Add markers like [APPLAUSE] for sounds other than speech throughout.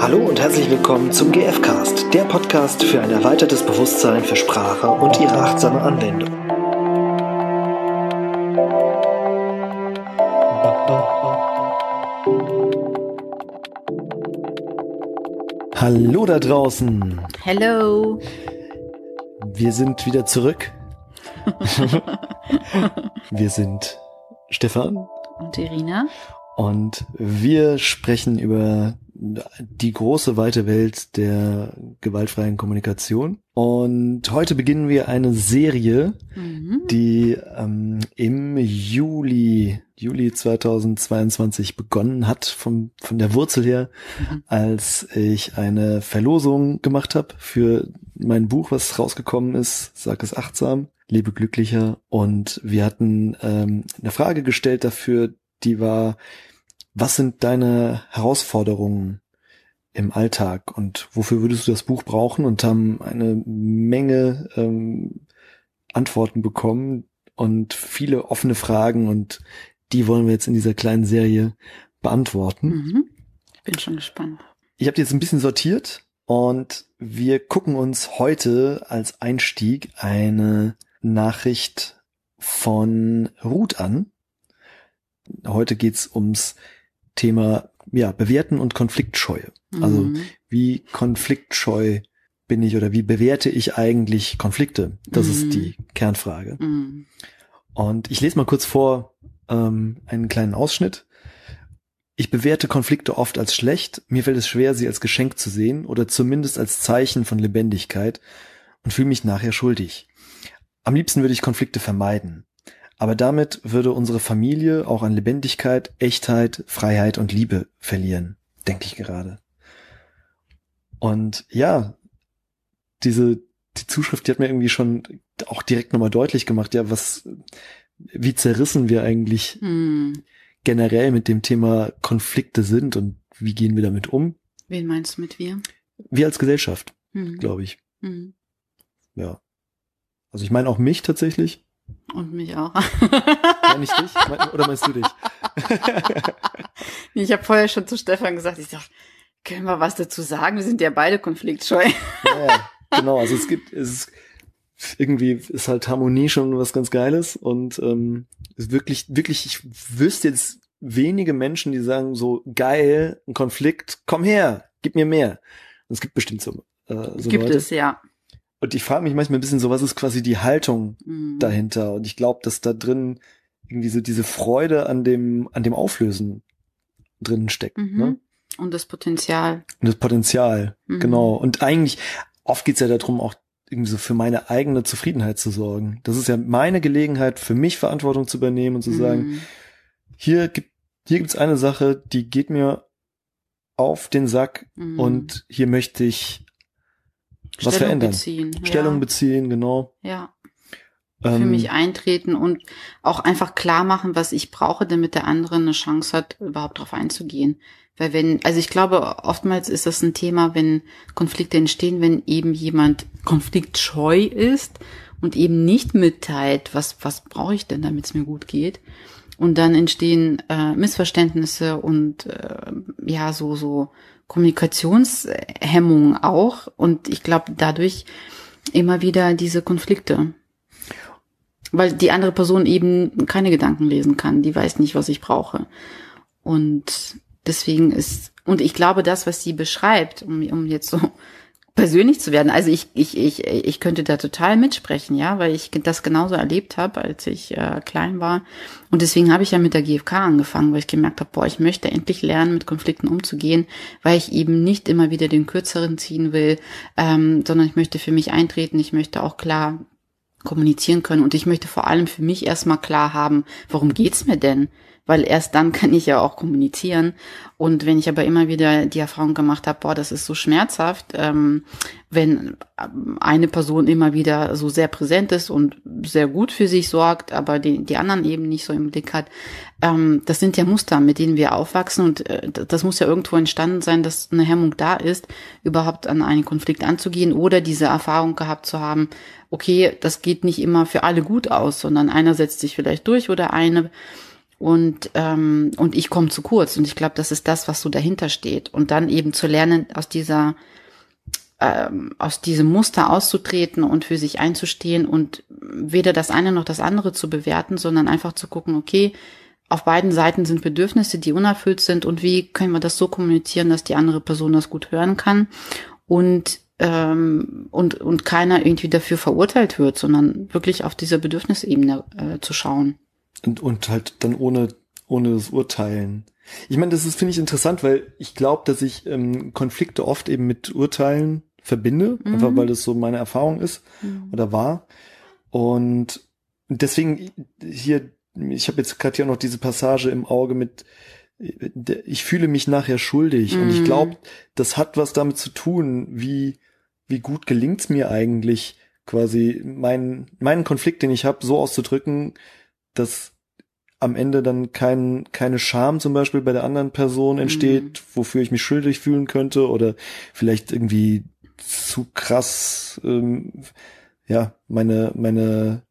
Hallo und herzlich willkommen zum GFcast, der Podcast für ein erweitertes Bewusstsein für Sprache und ihre achtsame Anwendung. Hallo da draußen. Hello. Wir sind wieder zurück. [LAUGHS] Wir sind Stefan und Irina und wir sprechen über die große weite Welt der gewaltfreien Kommunikation. Und heute beginnen wir eine Serie, mhm. die ähm, im Juli, Juli 2022 begonnen hat, vom, von der Wurzel her, mhm. als ich eine Verlosung gemacht habe für mein Buch, was rausgekommen ist, Sag es achtsam, lebe glücklicher. Und wir hatten ähm, eine Frage gestellt dafür, die war, was sind deine Herausforderungen im Alltag und wofür würdest du das Buch brauchen und haben eine Menge ähm, Antworten bekommen und viele offene Fragen und die wollen wir jetzt in dieser kleinen Serie beantworten. Mhm. Bin schon gespannt. Ich habe die jetzt ein bisschen sortiert und wir gucken uns heute als Einstieg eine Nachricht von Ruth an. Heute geht's ums Thema ja, Bewerten und Konfliktscheue. Also mhm. wie konfliktscheu bin ich oder wie bewerte ich eigentlich Konflikte? Das mhm. ist die Kernfrage. Mhm. Und ich lese mal kurz vor ähm, einen kleinen Ausschnitt. Ich bewerte Konflikte oft als schlecht, mir fällt es schwer, sie als Geschenk zu sehen oder zumindest als Zeichen von Lebendigkeit und fühle mich nachher schuldig. Am liebsten würde ich Konflikte vermeiden. Aber damit würde unsere Familie auch an Lebendigkeit, Echtheit, Freiheit und Liebe verlieren, denke ich gerade. Und ja, diese, die Zuschrift, die hat mir irgendwie schon auch direkt nochmal deutlich gemacht, ja, was, wie zerrissen wir eigentlich hm. generell mit dem Thema Konflikte sind und wie gehen wir damit um? Wen meinst du mit wir? Wir als Gesellschaft, hm. glaube ich. Hm. Ja. Also ich meine auch mich tatsächlich. Und mich auch. Meine ich dich? Oder meinst du dich? [LAUGHS] ich habe vorher schon zu Stefan gesagt, ich dachte, können wir was dazu sagen? Wir sind ja beide konfliktscheu. ja, ja, genau. Also es gibt, es ist, irgendwie ist halt Harmonie schon was ganz Geiles und ähm, ist wirklich, wirklich, ich wüsste jetzt wenige Menschen, die sagen so geil, ein Konflikt, komm her, gib mir mehr. Und es gibt bestimmt so, äh, so gibt Leute. es ja. Und ich frage mich manchmal ein bisschen so, was ist quasi die Haltung mhm. dahinter? Und ich glaube, dass da drin irgendwie so diese Freude an dem, an dem Auflösen drin steckt. Mhm. Ne? Und das Potenzial. Und das Potenzial, mhm. genau. Und eigentlich, oft geht's ja darum, auch irgendwie so für meine eigene Zufriedenheit zu sorgen. Das ist ja meine Gelegenheit, für mich Verantwortung zu übernehmen und zu sagen, mhm. hier gibt, hier gibt's eine Sache, die geht mir auf den Sack mhm. und hier möchte ich was Stellung verändern. Beziehen, Stellung ja. beziehen, genau. Ja. Für ähm, mich eintreten und auch einfach klar machen, was ich brauche, damit der andere eine Chance hat, überhaupt darauf einzugehen. Weil wenn, also ich glaube, oftmals ist das ein Thema, wenn Konflikte entstehen, wenn eben jemand konfliktscheu ist und eben nicht mitteilt, was, was brauche ich denn, damit es mir gut geht. Und dann entstehen äh, Missverständnisse und äh, ja, so, so Kommunikationshemmung auch und ich glaube dadurch immer wieder diese Konflikte. Weil die andere Person eben keine Gedanken lesen kann, die weiß nicht, was ich brauche. Und deswegen ist, und ich glaube, das, was sie beschreibt, um, um jetzt so persönlich zu werden. Also ich, ich, ich, ich könnte da total mitsprechen, ja, weil ich das genauso erlebt habe, als ich äh, klein war. Und deswegen habe ich ja mit der GfK angefangen, weil ich gemerkt habe, boah, ich möchte endlich lernen, mit Konflikten umzugehen, weil ich eben nicht immer wieder den Kürzeren ziehen will, ähm, sondern ich möchte für mich eintreten, ich möchte auch klar kommunizieren können und ich möchte vor allem für mich erstmal klar haben, worum geht's mir denn? Weil erst dann kann ich ja auch kommunizieren. Und wenn ich aber immer wieder die Erfahrung gemacht habe, boah, das ist so schmerzhaft, ähm, wenn eine Person immer wieder so sehr präsent ist und sehr gut für sich sorgt, aber die, die anderen eben nicht so im Blick hat, ähm, das sind ja Muster, mit denen wir aufwachsen und äh, das muss ja irgendwo entstanden sein, dass eine Hemmung da ist, überhaupt an einen Konflikt anzugehen oder diese Erfahrung gehabt zu haben, okay, das geht nicht immer für alle gut aus, sondern einer setzt sich vielleicht durch oder eine und ähm, und ich komme zu kurz. Und ich glaube, das ist das, was so dahinter steht. Und dann eben zu lernen aus dieser ähm, aus diesem Muster auszutreten und für sich einzustehen und weder das eine noch das andere zu bewerten, sondern einfach zu gucken, okay, auf beiden Seiten sind Bedürfnisse, die unerfüllt sind. Und wie können wir das so kommunizieren, dass die andere Person das gut hören kann? Und ähm, und und keiner irgendwie dafür verurteilt wird, sondern wirklich auf dieser Bedürfnisebene äh, zu schauen und und halt dann ohne ohne das Urteilen. Ich meine, das ist finde ich interessant, weil ich glaube, dass ich ähm, Konflikte oft eben mit Urteilen verbinde, mhm. einfach weil das so meine Erfahrung ist mhm. oder war. Und deswegen hier, ich habe jetzt gerade hier noch diese Passage im Auge mit, ich fühle mich nachher schuldig mhm. und ich mhm. glaube, das hat was damit zu tun, wie wie gut gelingt's mir eigentlich quasi meinen meinen Konflikt, den ich habe, so auszudrücken, dass am Ende dann kein, keine Scham zum Beispiel bei der anderen Person entsteht, mhm. wofür ich mich schuldig fühlen könnte oder vielleicht irgendwie zu krass ähm, ja meine meine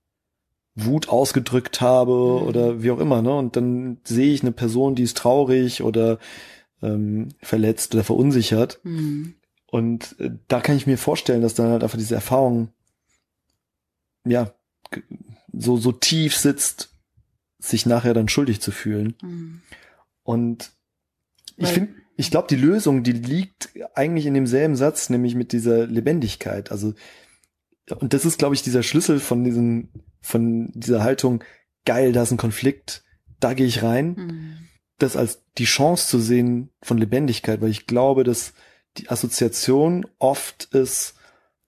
Wut ausgedrückt habe mhm. oder wie auch immer ne und dann sehe ich eine Person die ist traurig oder ähm, verletzt oder verunsichert mhm. und äh, da kann ich mir vorstellen dass dann halt einfach diese Erfahrung ja so so tief sitzt sich nachher dann schuldig zu fühlen mhm. und ich finde ich glaube, die Lösung, die liegt eigentlich in demselben Satz, nämlich mit dieser Lebendigkeit. Also, und das ist, glaube ich, dieser Schlüssel von diesem, von dieser Haltung, geil, da ist ein Konflikt, da gehe ich rein. Mhm. Das als die Chance zu sehen von Lebendigkeit, weil ich glaube, dass die Assoziation oft ist,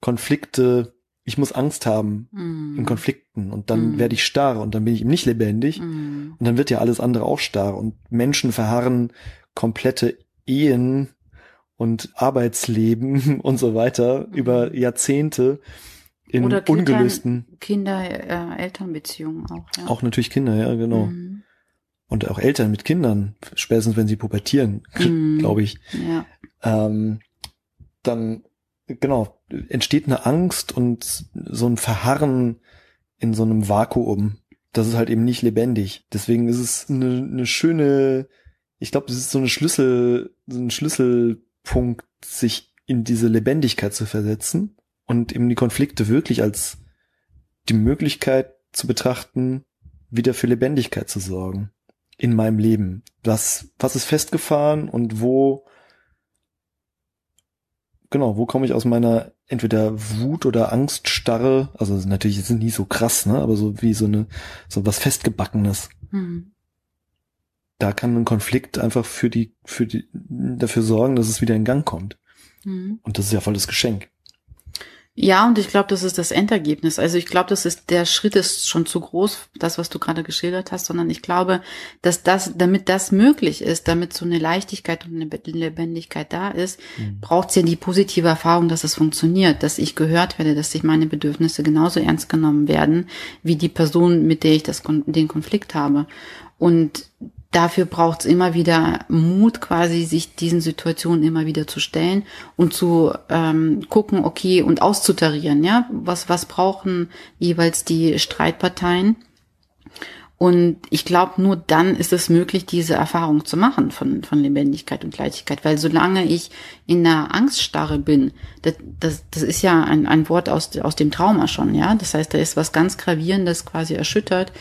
Konflikte, ich muss Angst haben mm. in Konflikten und dann mm. werde ich starr und dann bin ich eben nicht lebendig mm. und dann wird ja alles andere auch starr und Menschen verharren komplette Ehen und Arbeitsleben [LAUGHS] und so weiter mhm. über Jahrzehnte in Oder Kindern, ungelösten Kinder-Elternbeziehungen äh, auch. Ja. Auch natürlich Kinder, ja, genau. Mhm. Und auch Eltern mit Kindern, spätestens wenn sie pubertieren, mhm. glaube ich. Ja. Ähm, dann, genau, entsteht eine Angst und so ein Verharren in so einem Vakuum. Das ist halt eben nicht lebendig. Deswegen ist es eine, eine schöne ich glaube, das ist so eine Schlüssel, so ein Schlüsselpunkt, sich in diese Lebendigkeit zu versetzen und eben die Konflikte wirklich als die Möglichkeit zu betrachten, wieder für Lebendigkeit zu sorgen in meinem Leben. Was, was ist festgefahren und wo, genau, wo komme ich aus meiner entweder Wut oder Angststarre, also natürlich sind nie so krass, ne, aber so wie so eine, so was festgebackenes. Mhm da kann ein Konflikt einfach für die, für die, dafür sorgen, dass es wieder in Gang kommt. Mhm. Und das ist ja voll das Geschenk. Ja, und ich glaube, das ist das Endergebnis. Also ich glaube, das ist der Schritt ist schon zu groß, das, was du gerade geschildert hast, sondern ich glaube, dass das, damit das möglich ist, damit so eine Leichtigkeit und eine Lebendigkeit da ist, mhm. braucht es ja die positive Erfahrung, dass es funktioniert, dass ich gehört werde, dass sich meine Bedürfnisse genauso ernst genommen werden, wie die Person, mit der ich das, den Konflikt habe. Und dafür braucht es immer wieder Mut, quasi sich diesen Situationen immer wieder zu stellen und zu ähm, gucken, okay, und auszutarieren, ja, was, was brauchen jeweils die Streitparteien. Und ich glaube, nur dann ist es möglich, diese Erfahrung zu machen von, von Lebendigkeit und Leichtigkeit. Weil solange ich in einer Angststarre bin, das, das, das ist ja ein, ein Wort aus, aus dem Trauma schon, ja. Das heißt, da ist was ganz Gravierendes quasi erschüttert.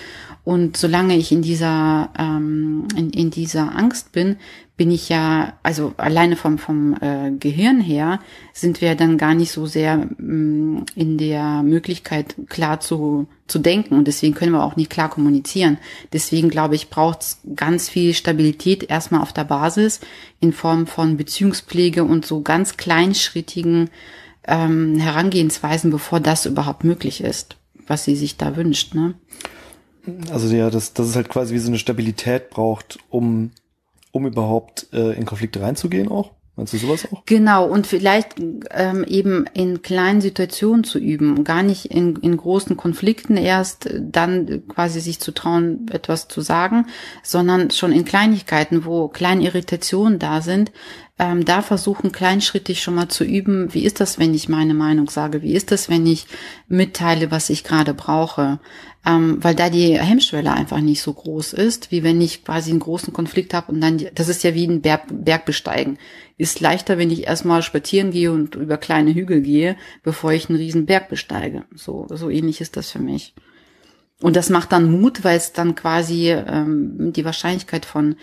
Und solange ich in dieser, ähm, in, in dieser Angst bin, bin ich ja, also alleine vom, vom äh, Gehirn her, sind wir dann gar nicht so sehr ähm, in der Möglichkeit, klar zu, zu denken. Und deswegen können wir auch nicht klar kommunizieren. Deswegen glaube ich, braucht es ganz viel Stabilität erstmal auf der Basis in Form von Beziehungspflege und so ganz kleinschrittigen ähm, Herangehensweisen, bevor das überhaupt möglich ist, was sie sich da wünscht. Ne? Also ja, dass, dass es halt quasi wie so eine Stabilität braucht, um, um überhaupt äh, in Konflikte reinzugehen auch. Meinst du sowas auch? Genau, und vielleicht ähm, eben in kleinen Situationen zu üben, gar nicht in, in großen Konflikten erst dann quasi sich zu trauen, etwas zu sagen, sondern schon in Kleinigkeiten, wo kleine Irritationen da sind, ähm, da versuchen, kleinschrittig schon mal zu üben, wie ist das, wenn ich meine Meinung sage? Wie ist das, wenn ich mitteile, was ich gerade brauche? Ähm, weil da die Hemmschwelle einfach nicht so groß ist, wie wenn ich quasi einen großen Konflikt habe und dann, das ist ja wie ein Berg, Berg besteigen. Ist leichter, wenn ich erstmal spazieren gehe und über kleine Hügel gehe, bevor ich einen riesen Berg besteige. So, so ähnlich ist das für mich. Und das macht dann Mut, weil es dann quasi ähm, die Wahrscheinlichkeit von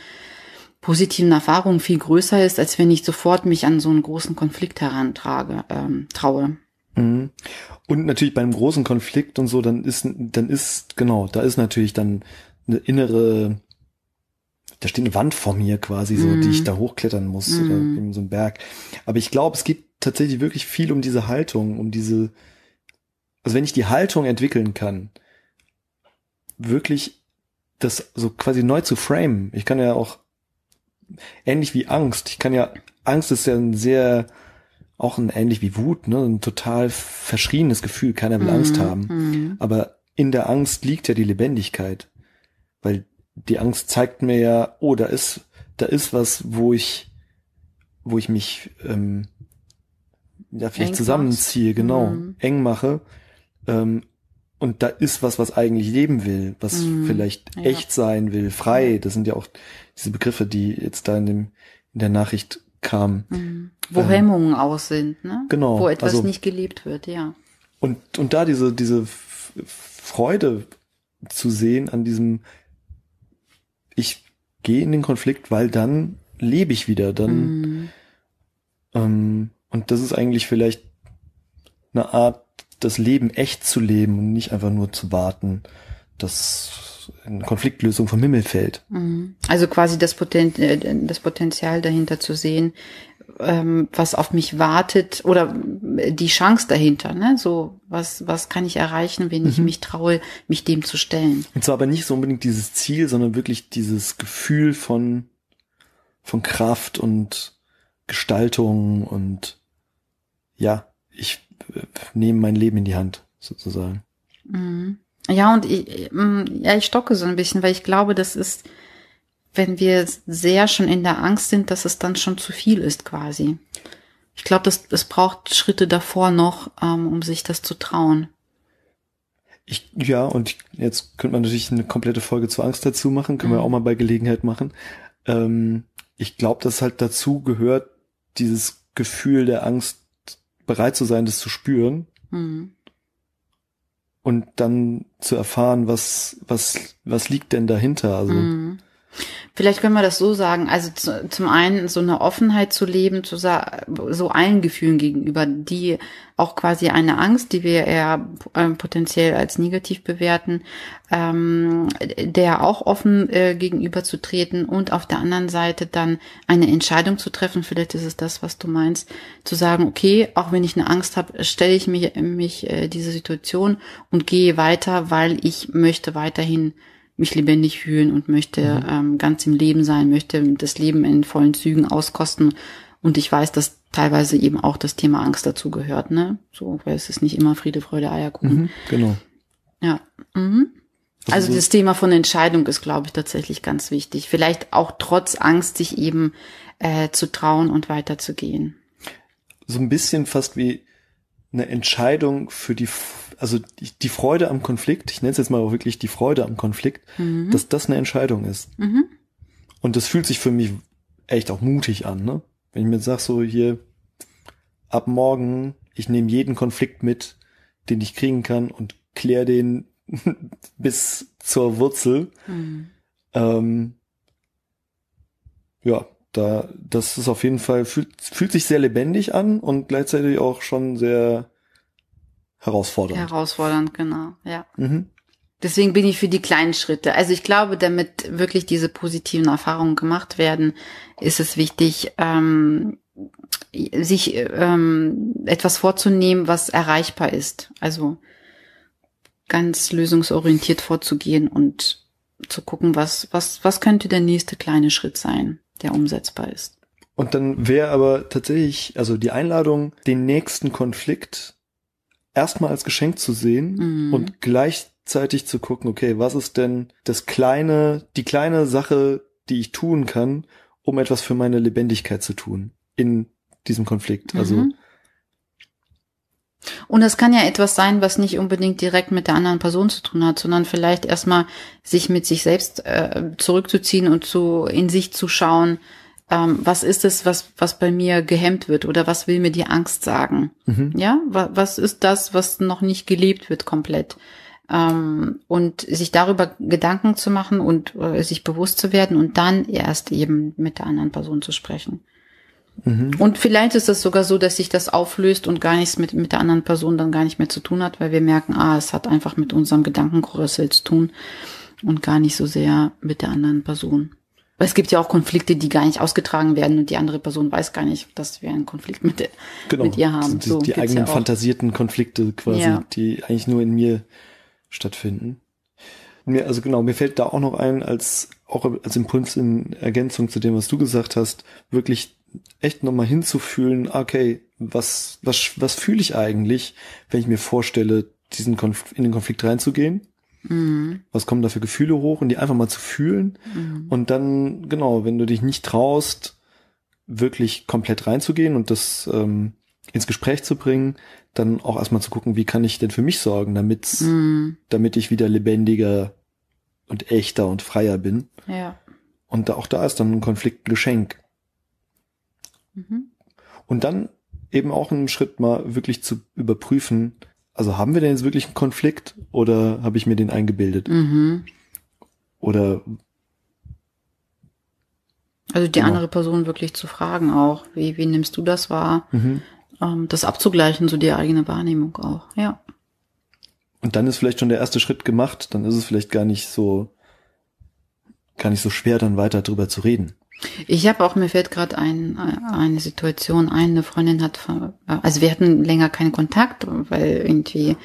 positiven Erfahrungen viel größer ist, als wenn ich sofort mich an so einen großen Konflikt herantrage, ähm, traue. Mhm. Und natürlich beim großen Konflikt und so, dann ist, dann ist, genau, da ist natürlich dann eine innere, da steht eine Wand vor mir quasi, so, mm. die ich da hochklettern muss, mm. oder eben so ein Berg. Aber ich glaube, es geht tatsächlich wirklich viel um diese Haltung, um diese, also wenn ich die Haltung entwickeln kann, wirklich das so quasi neu zu framen. Ich kann ja auch ähnlich wie Angst. Ich kann ja, Angst ist ja ein sehr, auch ein ähnlich wie Wut, ne, ein total verschriebenes Gefühl. Keiner will mhm. Angst haben. Mhm. Aber in der Angst liegt ja die Lebendigkeit. Weil die Angst zeigt mir ja, oh, da ist, da ist was, wo ich, wo ich mich, ähm, ja, vielleicht eng zusammenziehe, genau, mhm. eng mache. Ähm, und da ist was, was eigentlich leben will, was mhm. vielleicht ja. echt sein will, frei. Das sind ja auch diese Begriffe, die jetzt da in dem in der Nachricht kamen. Mhm. Wo ähm, Hemmungen aus sind, ne? Genau. Wo etwas also, nicht gelebt wird, ja. Und und da diese diese Freude zu sehen an diesem ich gehe in den Konflikt, weil dann lebe ich wieder, dann mhm. ähm, und das ist eigentlich vielleicht eine Art das Leben echt zu leben und nicht einfach nur zu warten, dass eine Konfliktlösung vom Himmel fällt. Mhm. Also quasi das, Poten äh, das Potenzial dahinter zu sehen, ähm, was auf mich wartet oder die Chance dahinter, ne? So, was, was kann ich erreichen, wenn ich mhm. mich traue, mich dem zu stellen? Und zwar aber nicht so unbedingt dieses Ziel, sondern wirklich dieses Gefühl von, von Kraft und Gestaltung und ja, ich nehmen mein Leben in die Hand, sozusagen. Mhm. Ja, und ich, ja, ich stocke so ein bisschen, weil ich glaube, das ist, wenn wir sehr schon in der Angst sind, dass es dann schon zu viel ist, quasi. Ich glaube, es braucht Schritte davor noch, ähm, um sich das zu trauen. Ich, ja, und jetzt könnte man natürlich eine komplette Folge zur Angst dazu machen, können mhm. wir auch mal bei Gelegenheit machen. Ähm, ich glaube, dass halt dazu gehört, dieses Gefühl der Angst bereit zu sein, das zu spüren. Mhm. Und dann zu erfahren, was, was, was liegt denn dahinter? Also, mhm. Vielleicht können wir das so sagen. Also zu, zum einen so eine Offenheit zu leben, zu so allen Gefühlen gegenüber, die auch quasi eine Angst, die wir eher äh, potenziell als negativ bewerten, ähm, der auch offen äh, gegenüber zu treten und auf der anderen Seite dann eine Entscheidung zu treffen. Vielleicht ist es das, was du meinst, zu sagen, okay, auch wenn ich eine Angst habe, stelle ich mich, mich äh, diese Situation und gehe weiter, weil ich möchte weiterhin mich lebendig fühlen und möchte mhm. ähm, ganz im Leben sein, möchte das Leben in vollen Zügen auskosten. Und ich weiß, dass teilweise eben auch das Thema Angst dazu gehört, ne? So, weil es ist nicht immer Friede, Freude, Eierkuchen. Mhm, genau. Ja. Mhm. Also, also das Thema von Entscheidung ist, glaube ich, tatsächlich ganz wichtig. Vielleicht auch trotz Angst, sich eben äh, zu trauen und weiterzugehen. So ein bisschen fast wie eine Entscheidung für die also die, die Freude am Konflikt, ich nenne es jetzt mal auch wirklich die Freude am Konflikt, mhm. dass das eine Entscheidung ist. Mhm. Und das fühlt sich für mich echt auch mutig an, ne? Wenn ich mir sag so hier, ab morgen, ich nehme jeden Konflikt mit, den ich kriegen kann und klär den [LAUGHS] bis zur Wurzel. Mhm. Ähm, ja, da, das ist auf jeden Fall, fühlt, fühlt sich sehr lebendig an und gleichzeitig auch schon sehr herausfordernd. Herausfordernd, genau, ja. Mhm. Deswegen bin ich für die kleinen Schritte. Also ich glaube, damit wirklich diese positiven Erfahrungen gemacht werden, ist es wichtig, ähm, sich ähm, etwas vorzunehmen, was erreichbar ist. Also ganz lösungsorientiert vorzugehen und zu gucken, was, was, was könnte der nächste kleine Schritt sein, der umsetzbar ist. Und dann wäre aber tatsächlich, also die Einladung, den nächsten Konflikt erstmal als Geschenk zu sehen mhm. und gleichzeitig zu gucken, okay, was ist denn das kleine, die kleine Sache, die ich tun kann, um etwas für meine Lebendigkeit zu tun. in diesem Konflikt. Also mhm. Und das kann ja etwas sein, was nicht unbedingt direkt mit der anderen Person zu tun hat, sondern vielleicht erstmal sich mit sich selbst äh, zurückzuziehen und zu in sich zu schauen, ähm, was ist es, was was bei mir gehemmt wird oder was will mir die Angst sagen? Mhm. Ja, was, was ist das, was noch nicht gelebt wird komplett? Ähm, und sich darüber Gedanken zu machen und äh, sich bewusst zu werden und dann erst eben mit der anderen Person zu sprechen. Mhm. Und vielleicht ist es sogar so, dass sich das auflöst und gar nichts mit, mit der anderen Person dann gar nicht mehr zu tun hat, weil wir merken, ah, es hat einfach mit unserem Gedankenkarussell zu tun und gar nicht so sehr mit der anderen Person. Weil es gibt ja auch Konflikte, die gar nicht ausgetragen werden und die andere Person weiß gar nicht, dass wir einen Konflikt mit, der, genau. mit ihr haben. Die, so, die eigenen ja fantasierten Konflikte quasi, ja. die eigentlich nur in mir stattfinden. Mir, also genau, mir fällt da auch noch ein, als auch als Impuls in Ergänzung zu dem, was du gesagt hast, wirklich echt nochmal hinzufühlen, okay, was, was, was fühle ich eigentlich, wenn ich mir vorstelle, diesen Konf in den Konflikt reinzugehen? Mhm. Was kommen da für Gefühle hoch und die einfach mal zu fühlen? Mhm. Und dann, genau, wenn du dich nicht traust, wirklich komplett reinzugehen und das ähm, ins Gespräch zu bringen, dann auch erstmal zu gucken, wie kann ich denn für mich sorgen, damit, mhm. damit ich wieder lebendiger und echter und freier bin. Ja. Und da, auch da ist dann ein Konflikt ein Geschenk. Mhm. Und dann eben auch einen Schritt mal wirklich zu überprüfen, also haben wir denn jetzt wirklich einen Konflikt oder habe ich mir den eingebildet? Mhm. Oder also die genau. andere Person wirklich zu fragen auch, wie, wie nimmst du das wahr? Mhm. Ähm, das abzugleichen, so die eigene Wahrnehmung auch, ja. Und dann ist vielleicht schon der erste Schritt gemacht, dann ist es vielleicht gar nicht so, gar nicht so schwer, dann weiter drüber zu reden. Ich habe auch, mir fällt gerade ein, eine Situation ein, eine Freundin hat, also wir hatten länger keinen Kontakt, weil irgendwie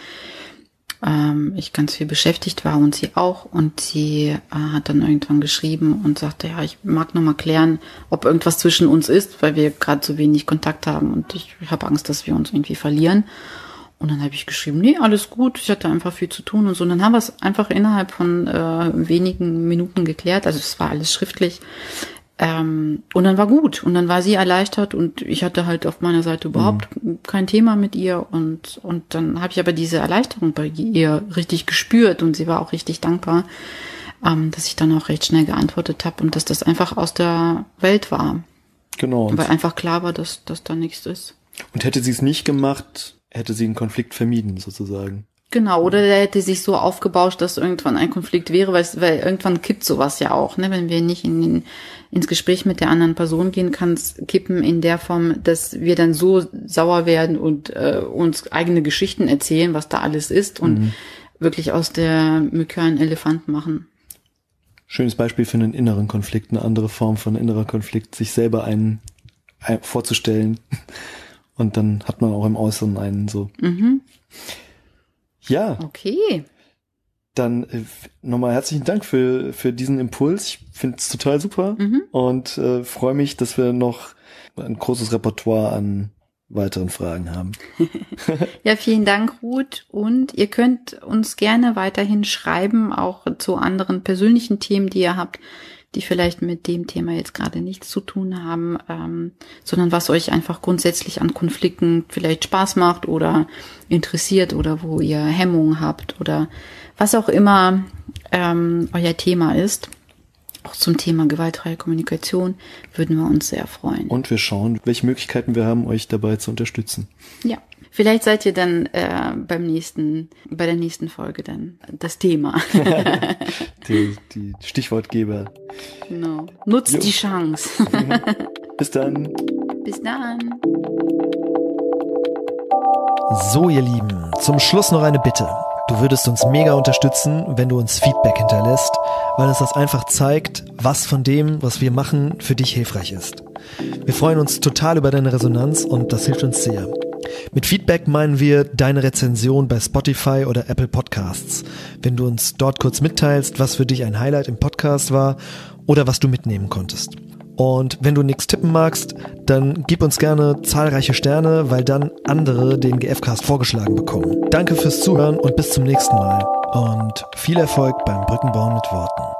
ähm, ich ganz viel beschäftigt war und sie auch. Und sie äh, hat dann irgendwann geschrieben und sagte, ja, ich mag noch mal klären, ob irgendwas zwischen uns ist, weil wir gerade so wenig Kontakt haben und ich habe Angst, dass wir uns irgendwie verlieren. Und dann habe ich geschrieben, nee, alles gut, ich hatte einfach viel zu tun und so. Und dann haben wir es einfach innerhalb von äh, wenigen Minuten geklärt. Also es war alles schriftlich. Ähm, und dann war gut. Und dann war sie erleichtert und ich hatte halt auf meiner Seite überhaupt mhm. kein Thema mit ihr. Und, und dann habe ich aber diese Erleichterung bei ihr richtig gespürt und sie war auch richtig dankbar, ähm, dass ich dann auch recht schnell geantwortet habe und dass das einfach aus der Welt war. Genau. Weil einfach klar war, dass, dass da nichts ist. Und hätte sie es nicht gemacht, hätte sie einen Konflikt vermieden, sozusagen. Genau, oder der hätte sich so aufgebauscht, dass irgendwann ein Konflikt wäre, weil, weil irgendwann kippt sowas ja auch, ne? Wenn wir nicht in den, ins Gespräch mit der anderen Person gehen, kann es kippen in der Form, dass wir dann so sauer werden und äh, uns eigene Geschichten erzählen, was da alles ist und mhm. wirklich aus der Mücke einen Elefant machen. Schönes Beispiel für einen inneren Konflikt, eine andere Form von innerer Konflikt, sich selber einen, einen vorzustellen [LAUGHS] und dann hat man auch im Äußeren einen so. Mhm. Ja. Okay. Dann äh, nochmal herzlichen Dank für, für diesen Impuls. Ich finde es total super mhm. und äh, freue mich, dass wir noch ein großes Repertoire an weiteren Fragen haben. [LAUGHS] ja, vielen Dank, Ruth. Und ihr könnt uns gerne weiterhin schreiben, auch zu anderen persönlichen Themen, die ihr habt die vielleicht mit dem Thema jetzt gerade nichts zu tun haben, ähm, sondern was euch einfach grundsätzlich an Konflikten vielleicht Spaß macht oder interessiert oder wo ihr Hemmungen habt oder was auch immer ähm, euer Thema ist. Auch zum Thema gewaltfreie Kommunikation würden wir uns sehr freuen. Und wir schauen, welche Möglichkeiten wir haben, euch dabei zu unterstützen. Ja. Vielleicht seid ihr dann äh, beim nächsten, bei der nächsten Folge dann das Thema. [LAUGHS] die, die Stichwortgeber. Genau. Nutzt jo. die Chance. [LAUGHS] Bis dann. Bis dann. So, ihr Lieben, zum Schluss noch eine Bitte. Du würdest uns mega unterstützen, wenn du uns Feedback hinterlässt, weil uns das einfach zeigt, was von dem, was wir machen, für dich hilfreich ist. Wir freuen uns total über deine Resonanz und das hilft uns sehr. Mit Feedback meinen wir deine Rezension bei Spotify oder Apple Podcasts. Wenn du uns dort kurz mitteilst, was für dich ein Highlight im Podcast war oder was du mitnehmen konntest. Und wenn du nichts tippen magst, dann gib uns gerne zahlreiche Sterne, weil dann andere den GFcast vorgeschlagen bekommen. Danke fürs Zuhören und bis zum nächsten Mal. Und viel Erfolg beim Brückenbauen mit Worten.